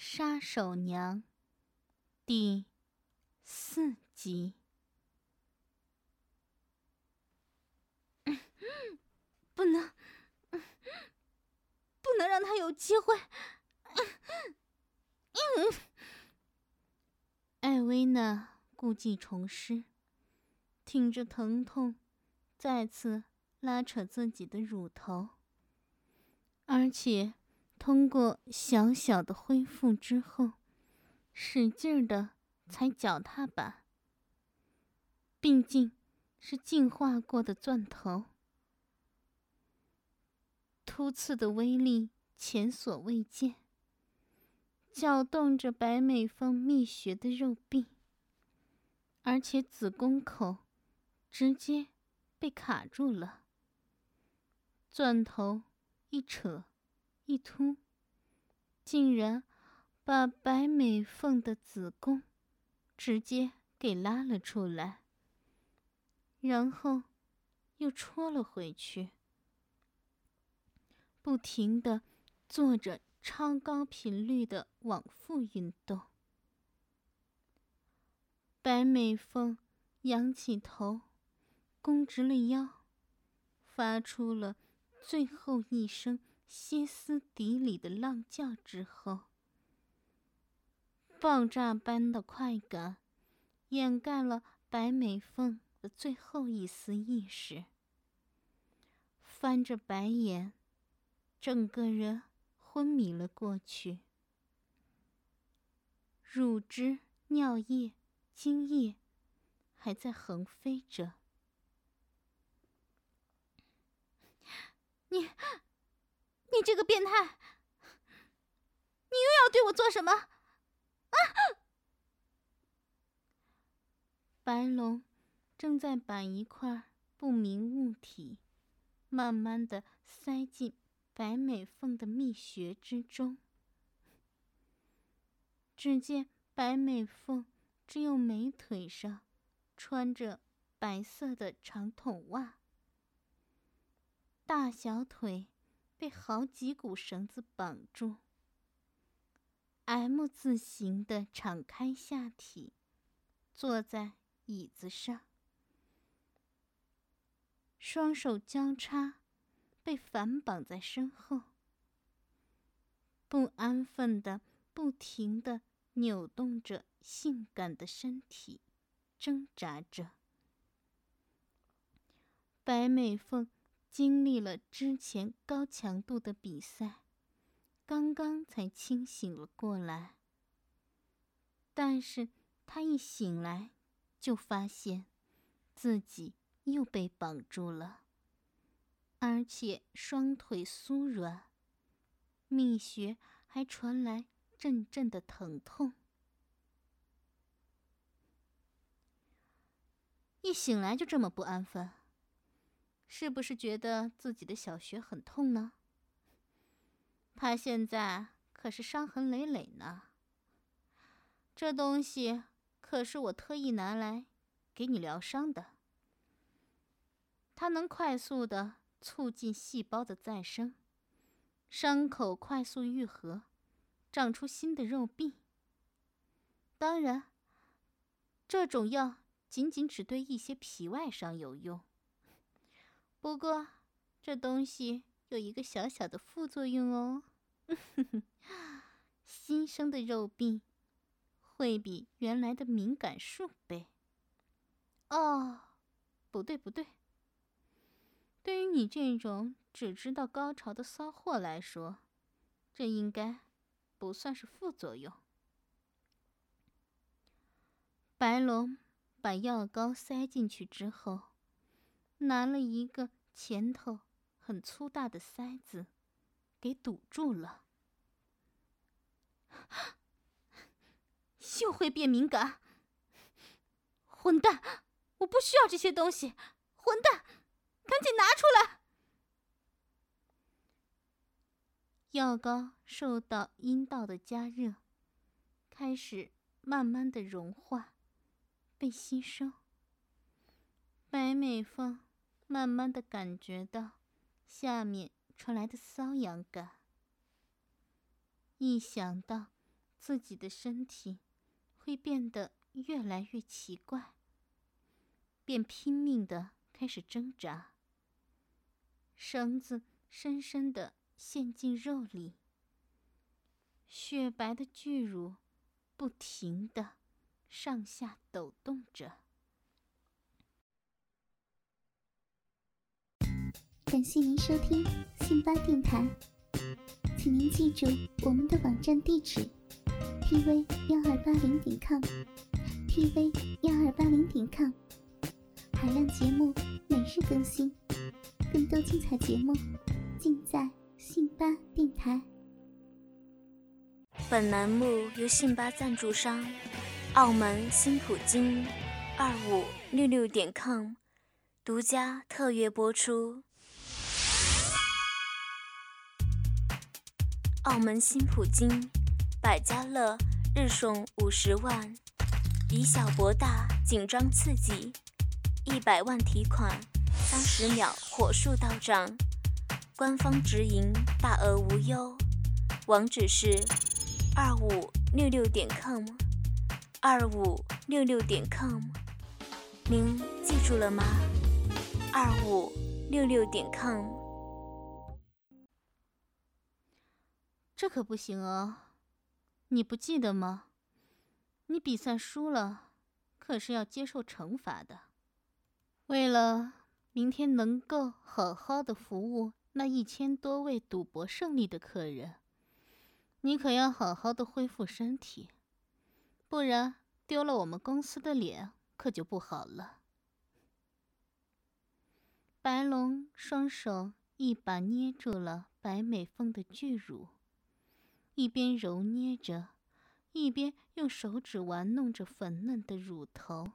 杀手娘第四集。不能，不能让他有机会。艾薇娜故技重施，挺着疼痛，再次拉扯自己的乳头，而且。通过小小的恢复之后，使劲的踩脚踏板。毕竟，是进化过的钻头，突刺的威力前所未见，搅动着白美凤蜜穴的肉壁，而且子宫口直接被卡住了。钻头一扯。一突，竟然把白美凤的子宫直接给拉了出来，然后又戳了回去，不停的做着超高频率的往复运动。白美凤仰起头，弓直了腰，发出了最后一声。歇斯底里的浪叫之后，爆炸般的快感掩盖了白美凤的最后一丝意识。翻着白眼，整个人昏迷了过去。乳汁、尿液、精液还在横飞着。你。你这个变态！你又要对我做什么？啊！白龙正在把一块不明物体慢慢的塞进白美凤的蜜穴之中。只见白美凤只有美腿上穿着白色的长筒袜，大小腿。被好几股绳子绑住，M 字形的敞开下体，坐在椅子上，双手交叉，被反绑在身后，不安分的不停的扭动着性感的身体，挣扎着。白美凤。经历了之前高强度的比赛，刚刚才清醒了过来。但是他一醒来，就发现自己又被绑住了，而且双腿酥软，蜜穴还传来阵阵的疼痛。一醒来就这么不安分。是不是觉得自己的小穴很痛呢？他现在可是伤痕累累呢。这东西可是我特意拿来给你疗伤的。它能快速的促进细胞的再生，伤口快速愈合，长出新的肉壁。当然，这种药仅仅只对一些皮外伤有用。不过，这东西有一个小小的副作用哦，新生的肉壁会比原来的敏感数倍。哦，不对不对，对于你这种只知道高潮的骚货来说，这应该不算是副作用。白龙把药膏塞进去之后。拿了一个前头很粗大的塞子，给堵住了。就会变敏感。混蛋！我不需要这些东西。混蛋！赶紧拿出来！药膏受到阴道的加热，开始慢慢的融化，被吸收。白美凤慢慢的感觉到下面传来的瘙痒感，一想到自己的身体会变得越来越奇怪，便拼命的开始挣扎。绳子深深的陷进肉里，雪白的巨乳不停的上下抖动着。感谢您收听信巴电台，请您记住我们的网站地址：tv 幺二八零点 com，tv 幺二八零点 com，海量节目每日更新，更多精彩节目尽在信巴电台。本栏目由信巴赞助商澳门新普京二五六六点 com 独家特约播出。澳门新普京，百家乐日送五十万，以小博大，紧张刺激，一百万提款，三十秒火速到账，官方直营，大额无忧。网址是二五六六点 com，二五六六点 com，您记住了吗？二五六六点 com。这可不行哦，你不记得吗？你比赛输了，可是要接受惩罚的。为了明天能够好好的服务那一千多位赌博胜利的客人，你可要好好的恢复身体，不然丢了我们公司的脸可就不好了。白龙双手一把捏住了白美凤的巨乳。一边揉捏着，一边用手指玩弄着粉嫩的乳头。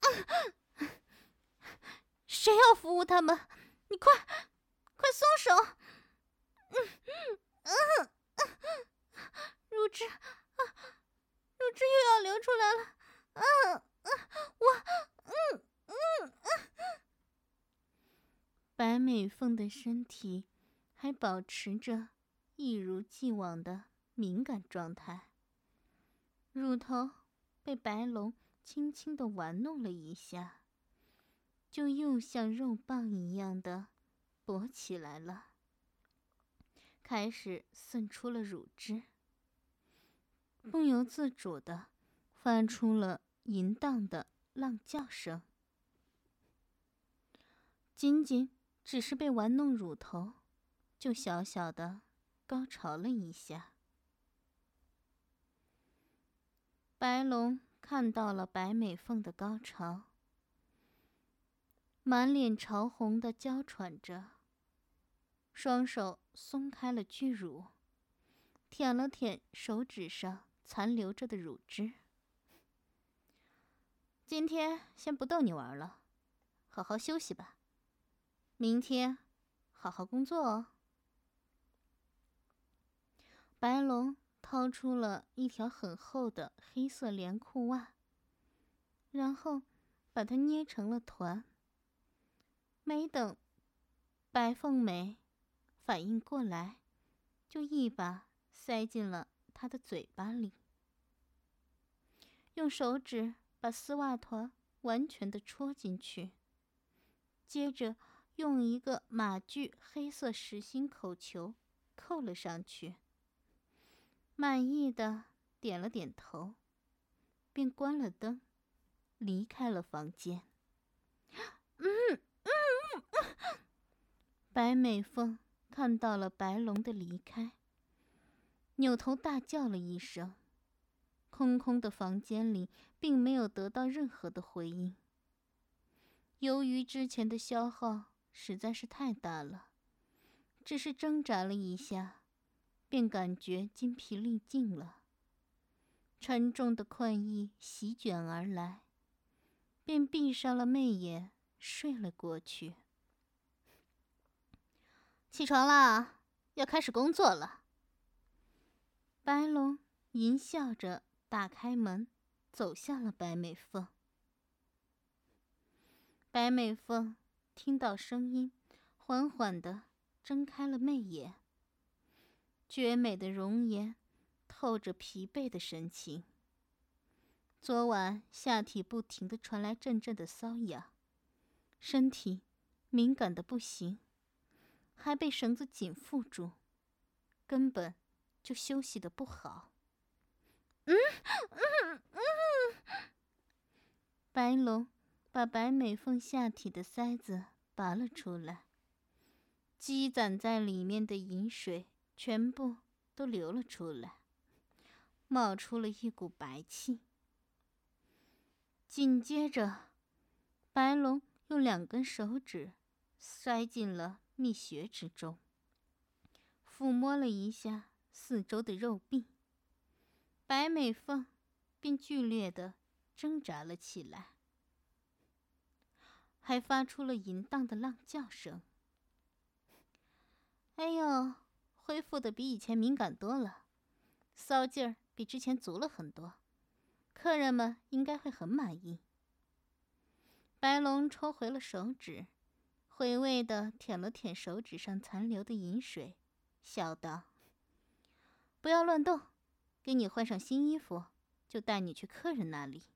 谁要服务他们？你快，快松手！嗯嗯嗯乳汁，乳汁又要流出来了。嗯嗯，我，嗯嗯嗯。白美凤的身体还保持着。一如既往的敏感状态，乳头被白龙轻轻的玩弄了一下，就又像肉棒一样的勃起来了，开始渗出了乳汁，不由自主的发出了淫荡的浪叫声。仅仅只是被玩弄乳头，就小小的。高潮了一下，白龙看到了白美凤的高潮，满脸潮红的娇喘着，双手松开了巨乳，舔了舔手指上残留着的乳汁。今天先不逗你玩了，好好休息吧，明天好好工作哦。白龙掏出了一条很厚的黑色连裤袜，然后把它捏成了团。没等白凤梅反应过来，就一把塞进了她的嘴巴里，用手指把丝袜团完全的戳进去，接着用一个马具黑色实心口球扣了上去。满意的点了点头，便关了灯，离开了房间。嗯嗯嗯。白美凤看到了白龙的离开，扭头大叫了一声。空空的房间里并没有得到任何的回应。由于之前的消耗实在是太大了，只是挣扎了一下。便感觉筋疲力尽了，沉重的困意席卷而来，便闭上了媚眼，睡了过去。起床了，要开始工作了。白龙淫笑着打开门，走向了白美凤。白美凤听到声音，缓缓的睁开了媚眼。绝美的容颜，透着疲惫的神情。昨晚下体不停的传来阵阵的瘙痒，身体敏感的不行，还被绳子紧缚住，根本。就休息的不好。嗯嗯嗯。白龙把白美凤下体的塞子拔了出来，积攒在里面的饮水全部都流了出来，冒出了一股白气。紧接着，白龙用两根手指塞进了蜜穴之中，抚摸了一下。四周的肉壁，白美凤便剧烈的挣扎了起来，还发出了淫荡的浪叫声。哎呦，恢复的比以前敏感多了，骚劲儿比之前足了很多，客人们应该会很满意。白龙抽回了手指，回味的舔了舔手指上残留的饮水，笑道。不要乱动，给你换上新衣服，就带你去客人那里。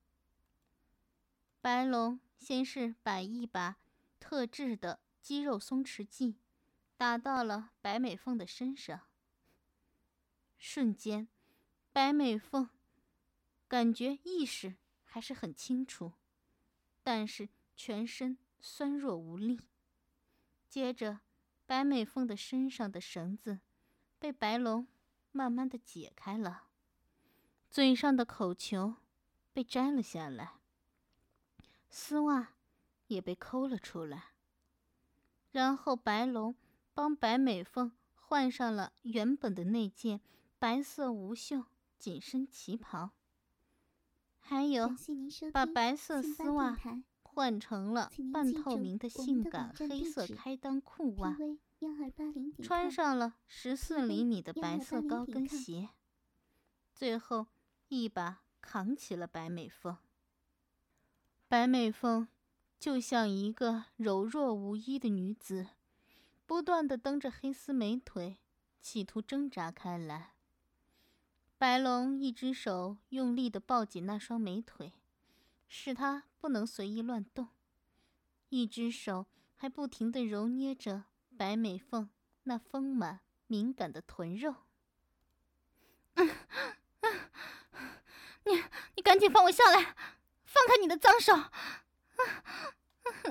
白龙先是摆一把特制的肌肉松弛剂打到了白美凤的身上，瞬间，白美凤感觉意识还是很清楚，但是全身酸弱无力。接着，白美凤的身上的绳子被白龙。慢慢的解开了，嘴上的口球被摘了下来，丝袜也被抠了出来。然后白龙帮白美凤换上了原本的那件白色无袖紧身旗袍，还有把白色丝袜换成了半透明的性感黑色开裆裤袜。穿上了十四厘米的白色高跟鞋，最后一把扛起了白美凤。白美凤就像一个柔弱无依的女子，不断的蹬着黑丝美腿，企图挣扎开来。白龙一只手用力的抱紧那双美腿，使她不能随意乱动，一只手还不停的揉捏着。白美凤那丰满敏感的臀肉，你你赶紧放我下来，放开你的脏手，啊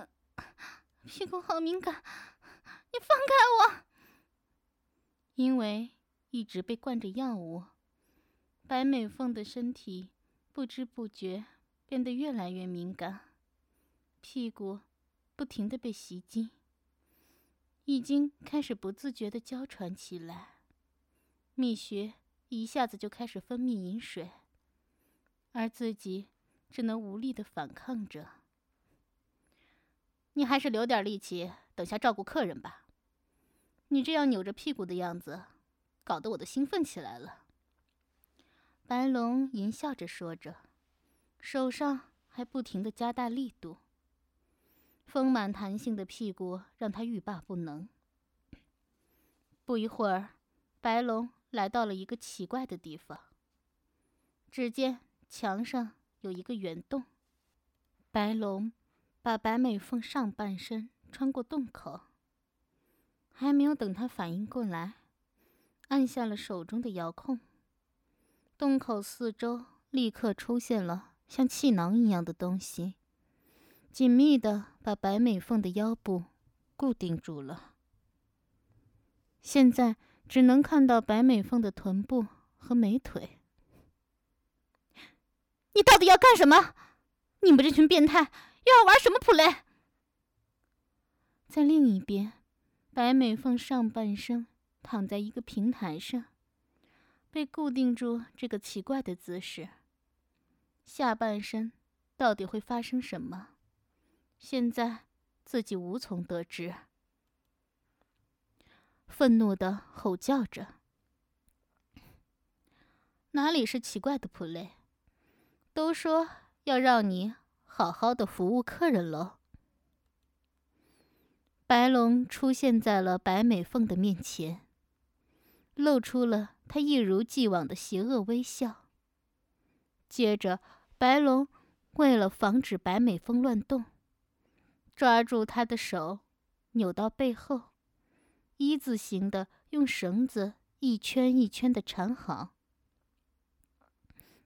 屁股好敏感，你放开我。因为一直被灌着药物，白美凤的身体不知不觉变得越来越敏感，屁股不停的被袭击。已经开始不自觉的娇喘起来，蜜穴一下子就开始分泌饮水，而自己只能无力的反抗着。你还是留点力气，等下照顾客人吧。你这样扭着屁股的样子，搞得我都兴奋起来了。白龙淫笑着说着，手上还不停的加大力度。丰满弹性的屁股让他欲罢不能。不一会儿，白龙来到了一个奇怪的地方。只见墙上有一个圆洞，白龙把白美凤上半身穿过洞口。还没有等他反应过来，按下了手中的遥控，洞口四周立刻出现了像气囊一样的东西。紧密的把白美凤的腰部固定住了。现在只能看到白美凤的臀部和美腿。你到底要干什么？你们这群变态又要玩什么 play？在另一边，白美凤上半身躺在一个平台上，被固定住这个奇怪的姿势，下半身到底会发生什么，现在自己无从得知。愤怒的吼叫着：“哪里是奇怪的普雷？都说要让你好好的服务客人喽。”白龙出现在了白美凤的面前，露出了他一如既往的邪恶微笑。接着，白龙为了防止白美凤乱动，抓住她的手，扭到背后。一字形的，用绳子一圈一圈的缠好，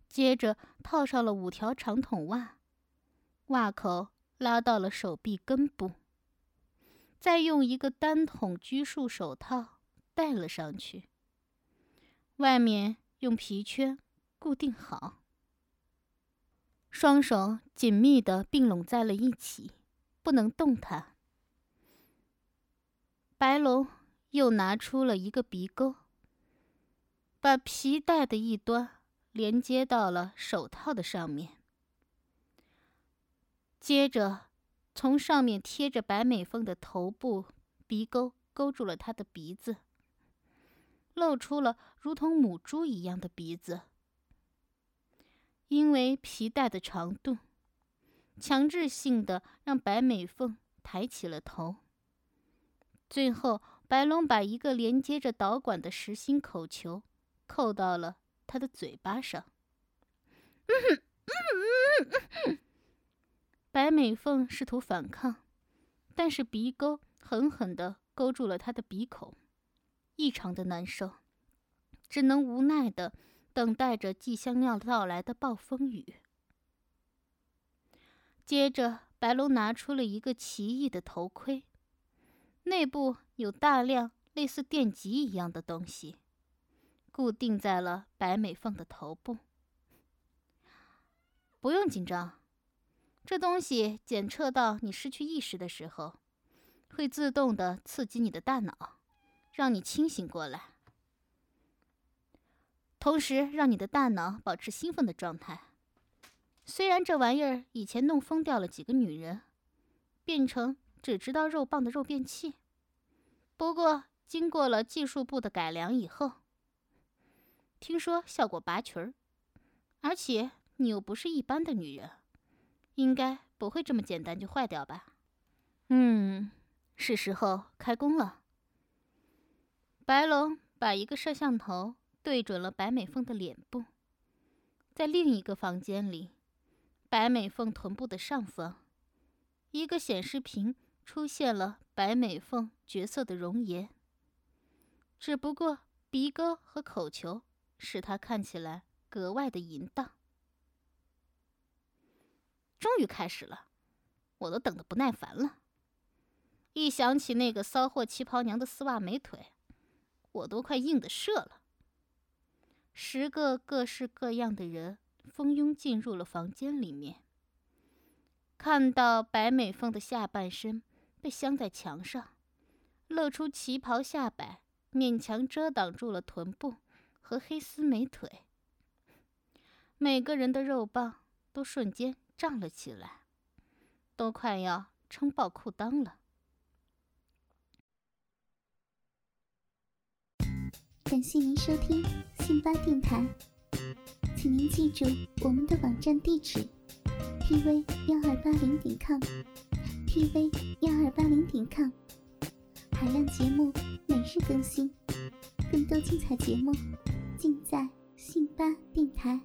接着套上了五条长筒袜，袜口拉到了手臂根部，再用一个单筒拘束手套戴了上去，外面用皮圈固定好，双手紧密的并拢在了一起，不能动弹。白龙。又拿出了一个鼻钩，把皮带的一端连接到了手套的上面，接着从上面贴着白美凤的头部鼻钩勾住了她的鼻子，露出了如同母猪一样的鼻子。因为皮带的长度，强制性的让白美凤抬起了头，最后。白龙把一个连接着导管的实心口球扣到了他的嘴巴上。白美凤试图反抗，但是鼻钩狠狠地勾住了她的鼻孔，异常的难受，只能无奈地等待着即将要到来的暴风雨。接着，白龙拿出了一个奇异的头盔。内部有大量类似电极一样的东西，固定在了白美凤的头部。不用紧张，这东西检测到你失去意识的时候，会自动的刺激你的大脑，让你清醒过来，同时让你的大脑保持兴奋的状态。虽然这玩意儿以前弄疯掉了几个女人，变成。只知道肉棒的肉便器，不过经过了技术部的改良以后，听说效果拔群儿。而且你又不是一般的女人，应该不会这么简单就坏掉吧？嗯，是时候开工了。白龙把一个摄像头对准了白美凤的脸部，在另一个房间里，白美凤臀部的上方，一个显示屏。出现了白美凤角色的容颜，只不过鼻沟和口球使她看起来格外的淫荡。终于开始了，我都等得不耐烦了。一想起那个骚货旗袍娘的丝袜美腿，我都快硬的射了。十个各式各样的人蜂拥进入了房间里面，看到白美凤的下半身。被镶在墙上，露出旗袍下摆，勉强遮挡住了臀部和黑丝美腿。每个人的肉棒都瞬间胀了起来，都快要撑爆裤裆了。感谢您收听信巴电台，请您记住我们的网站地址：tv 幺二八零点 com。tv 幺二八零点 com，海量节目每日更新，更多精彩节目尽在信巴电台。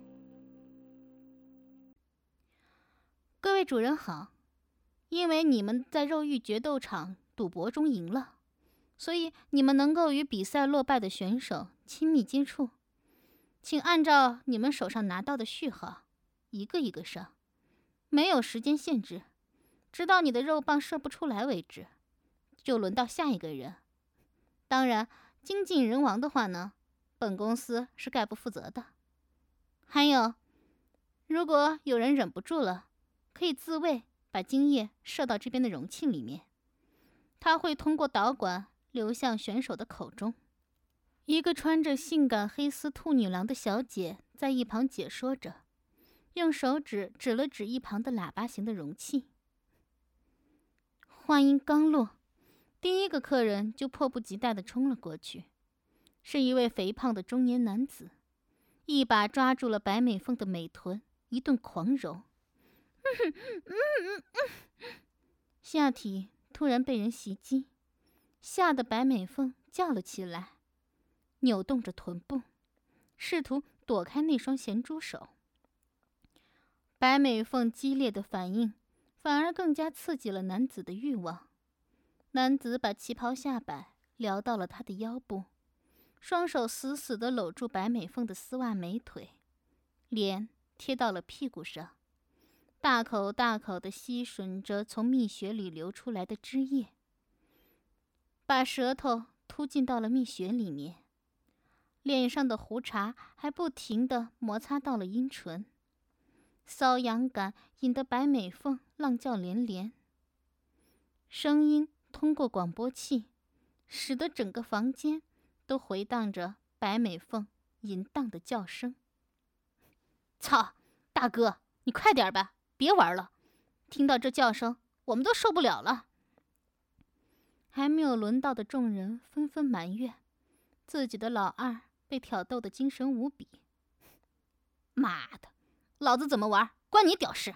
各位主人好，因为你们在肉欲决斗场赌博中赢了，所以你们能够与比赛落败的选手亲密接触，请按照你们手上拿到的序号一个一个上，没有时间限制。直到你的肉棒射不出来为止，就轮到下一个人。当然，精尽人亡的话呢，本公司是概不负责的。还有，如果有人忍不住了，可以自卫，把精液射到这边的容器里面，它会通过导管流向选手的口中。一个穿着性感黑丝兔女郎的小姐在一旁解说着，用手指指了指一旁的喇叭形的容器。话音刚落，第一个客人就迫不及待地冲了过去，是一位肥胖的中年男子，一把抓住了白美凤的美臀，一顿狂揉，下体突然被人袭击，吓得白美凤叫了起来，扭动着臀部，试图躲开那双咸猪手。白美凤激烈的反应，反而更加刺激了男子的欲望。男子把旗袍下摆撩到了她的腰部，双手死死地搂住白美凤的丝袜美腿，脸贴到了屁股上，大口大口地吸吮着从蜜穴里流出来的汁液，把舌头突进到了蜜穴里面，脸上的胡茬还不停地摩擦到了阴唇。瘙痒感引得白美凤浪叫连连，声音通过广播器，使得整个房间都回荡着白美凤淫荡的叫声。操，大哥，你快点吧，别玩了！听到这叫声，我们都受不了了。还没有轮到的众人纷纷埋怨，自己的老二被挑逗的精神无比。妈的！老子怎么玩，关你屌事！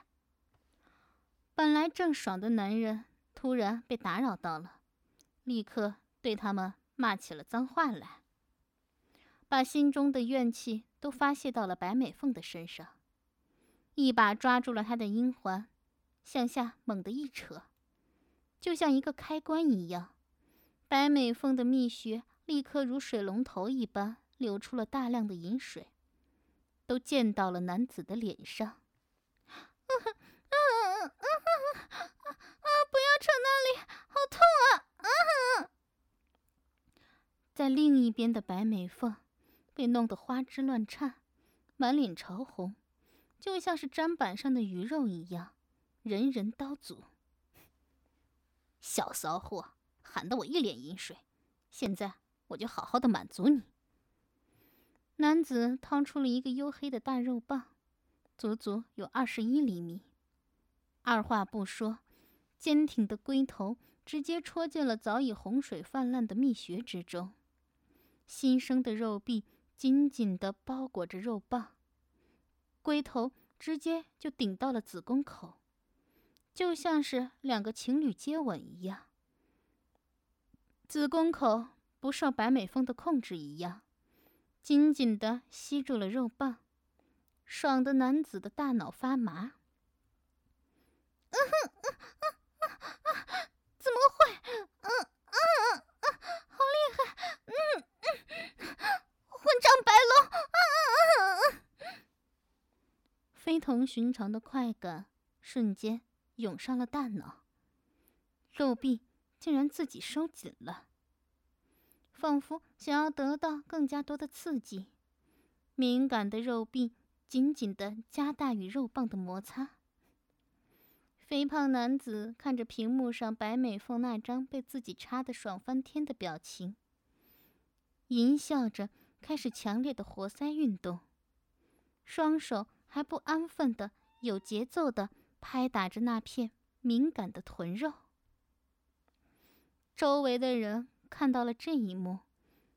本来正爽的男人突然被打扰到了，立刻对他们骂起了脏话来，把心中的怨气都发泄到了白美凤的身上，一把抓住了他的阴环，向下猛地一扯，就像一个开关一样，白美凤的蜜穴立刻如水龙头一般流出了大量的饮水。都溅到了男子的脸上。啊啊啊啊啊啊！不要扯那里，好痛啊！啊！在另一边的白美凤被弄得花枝乱颤，满脸潮红，就像是砧板上的鱼肉一样，人人刀俎。小骚货，喊得我一脸淫水，现在我就好好的满足你。男子掏出了一个黝黑的大肉棒，足足有二十一厘米。二话不说，坚挺的龟头直接戳进了早已洪水泛滥的蜜穴之中。新生的肉壁紧紧地包裹着肉棒，龟头直接就顶到了子宫口，就像是两个情侣接吻一样。子宫口不受白美风的控制一样。紧紧的吸住了肉棒，爽的男子的大脑发麻。嗯哼，嗯嗯嗯怎么会？嗯嗯嗯嗯，好厉害！嗯嗯，混账白龙！嗯嗯嗯嗯，非同寻常的快感瞬间涌上了大脑，肉壁竟然自己收紧了。仿佛想要得到更加多的刺激，敏感的肉壁紧紧的加大与肉棒的摩擦。肥胖男子看着屏幕上白美凤那张被自己插的爽翻天的表情，淫笑着开始强烈的活塞运动，双手还不安分的有节奏的拍打着那片敏感的臀肉。周围的人。看到了这一幕，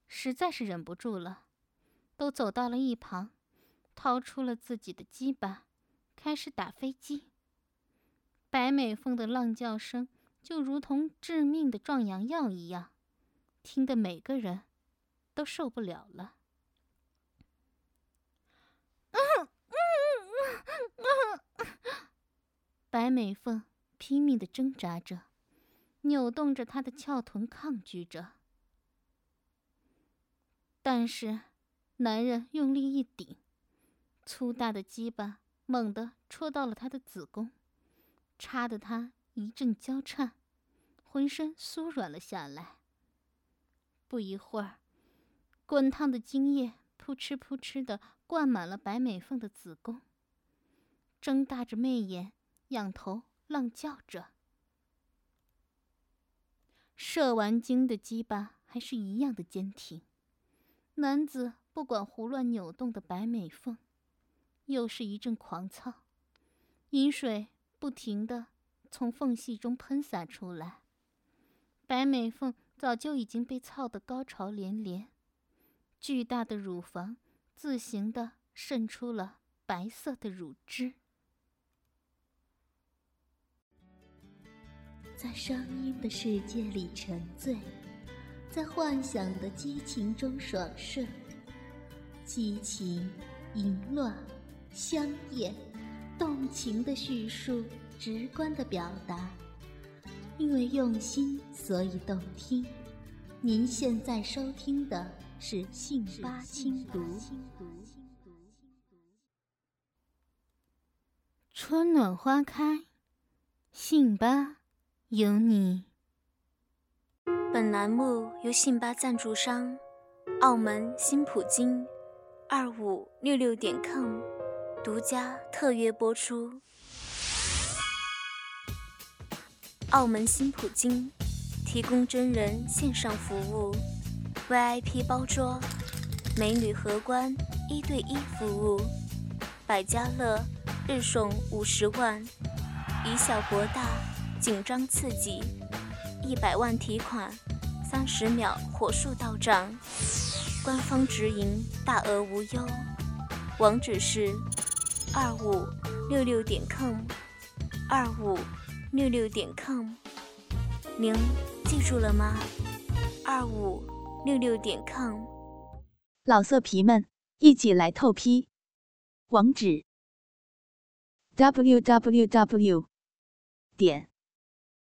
实在是忍不住了，都走到了一旁，掏出了自己的鸡巴，开始打飞机。白美凤的浪叫声就如同致命的壮阳药一样，听得每个人都受不了了。白美凤拼命的挣扎着。扭动着她的翘臀，抗拒着。但是，男人用力一顶，粗大的鸡巴猛地戳到了她的子宫，插得她一阵娇颤，浑身酥软了下来。不一会儿，滚烫的精液扑哧扑哧的灌满了白美凤的子宫，睁大着媚眼，仰头浪叫着。射完精的鸡巴还是一样的坚挺，男子不管胡乱扭动的白美凤，又是一阵狂躁，饮水不停的从缝隙中喷洒出来。白美凤早就已经被操得高潮连连，巨大的乳房自行的渗出了白色的乳汁。在声音的世界里沉醉，在幻想的激情中爽顺，激情、淫乱、香艳、动情的叙述，直观的表达。因为用心，所以动听。您现在收听的是《信八轻读》。春暖花开，信八有你。本栏目由信八赞助商澳门新普京二五六六点 com 独家特约播出。澳门新普京提供真人线上服务，VIP 包桌，美女荷官一对一服务，百家乐日送五十万，以小博大，紧张刺激，一百万提款，三十秒火速到账，官方直营，大额无忧，网址是二五六六点 com，二五。六六点 com，您记住了吗？二五六六点 com，老色皮们一起来透批，网址：w w w 点